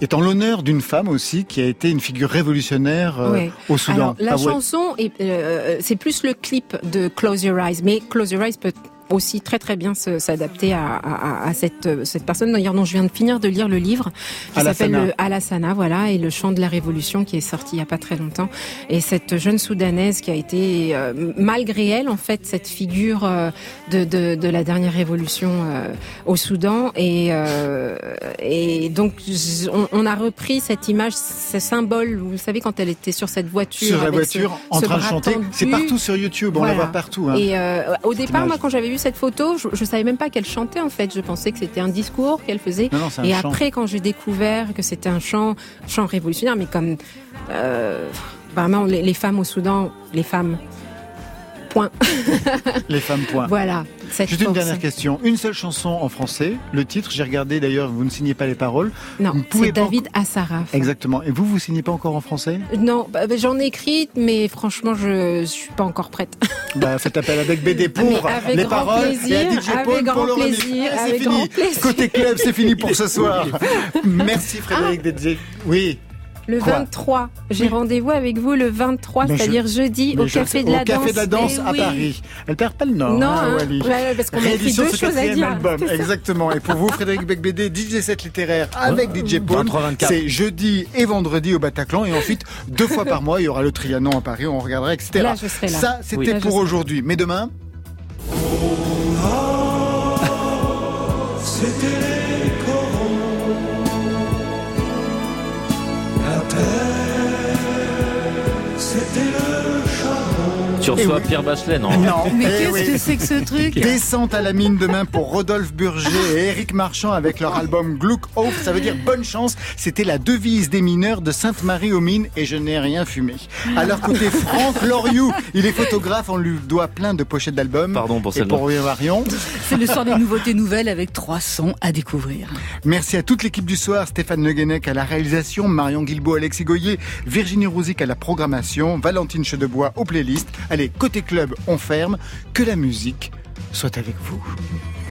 est en l'honneur d'une femme aussi qui a été une figure révolutionnaire euh, Ouais. au Soudan. Alors, la Ah ouais. chanson, est, euh, c'est plus le clip de Close Your Eyes, mais Close Your Eyes peut aussi très très bien s'adapter à, à, à cette, cette personne d'ailleurs dont je viens de finir de lire le livre qui s'appelle Alassana. le Alassana, voilà, et le chant de la révolution qui est sorti il y a pas très longtemps. Et cette jeune soudanaise qui a été, euh, malgré elle, en fait, cette figure euh, de, de, de la dernière révolution euh, au Soudan. Et, euh, et donc, on, on a repris cette image, ce symbole, vous savez, quand elle était sur cette voiture. Sur la ce- voiture, en train de chanter. C'est partout sur YouTube, on la voit partout. hein. Et euh, au départ, image. moi, quand j'avais vu cette photo, je, je savais même pas qu'elle chantait en fait. Je pensais que c'était un discours qu'elle faisait. Non, non, Et chant. après, quand j'ai découvert que c'était un chant, chant révolutionnaire, mais comme euh, vraiment les, les femmes au Soudan, les femmes. Point. Les femmes, point. Voilà. Juste une dernière question. Une seule chanson en français. Le titre, j'ai regardé d'ailleurs, vous ne signez pas les paroles. Non, c'est David Assaraf. Exactement. Et vous, vous signez pas encore en français? Non, bah, bah, j'en ai écrit, mais franchement, je, je suis pas encore prête. Bah, faites appel avec BD pour avec les paroles et à plaisir, DJ avec Paul pour le plaisir, Ah, avec fini. grand plaisir. Côté club, c'est fini pour ce soir. Merci Frédéric DJ. Oui. Le Quoi 23, j'ai rendez-vous avec vous le 23, Mais je- c'est-à-dire jeudi Mais au je Café de la au Danse. Café de la Danse à oui. Paris. Elle perd pas le nord. Non, hein, hein. Wally. Ouais, parce qu'on a deux choses à dire. album. Exactement. Et pour vous, Frédéric Becbédé, DJ 7 littéraire avec DJ Paul. 23-24. C'est jeudi et vendredi au Bataclan. Et ensuite, deux fois par mois, il y aura le Trianon à Paris. On regardera, etc. Là, je serai là. Ça, c'était Oui. Pour aujourd'hui. Mais demain, oui. Pierre Bachelet, non Non. Mais Eh qu'est-ce oui. que c'est que ce truc Descente à la mine demain pour Rodolphe Burger et Eric Marchand avec leur album Gluck Off. Ça veut dire bonne chance. C'était la devise des mineurs de Sainte-Marie aux Mines et je n'ai rien fumé. Alors côté Franck Loriou, il est photographe. On lui doit plein de pochettes d'albums. Pardon pour Et celle-là. pour Marion. C'est le soir des nouveautés nouvelles avec trois sons à découvrir. Merci à toute l'équipe du soir. Stéphane Le Guenec à la réalisation, Marion Guilbault, Alexis Goyer, Virginie Rouzic à la programmation, Valentine Chedebois aux playlists. Allez, côté club, on ferme. Que la musique soit avec vous.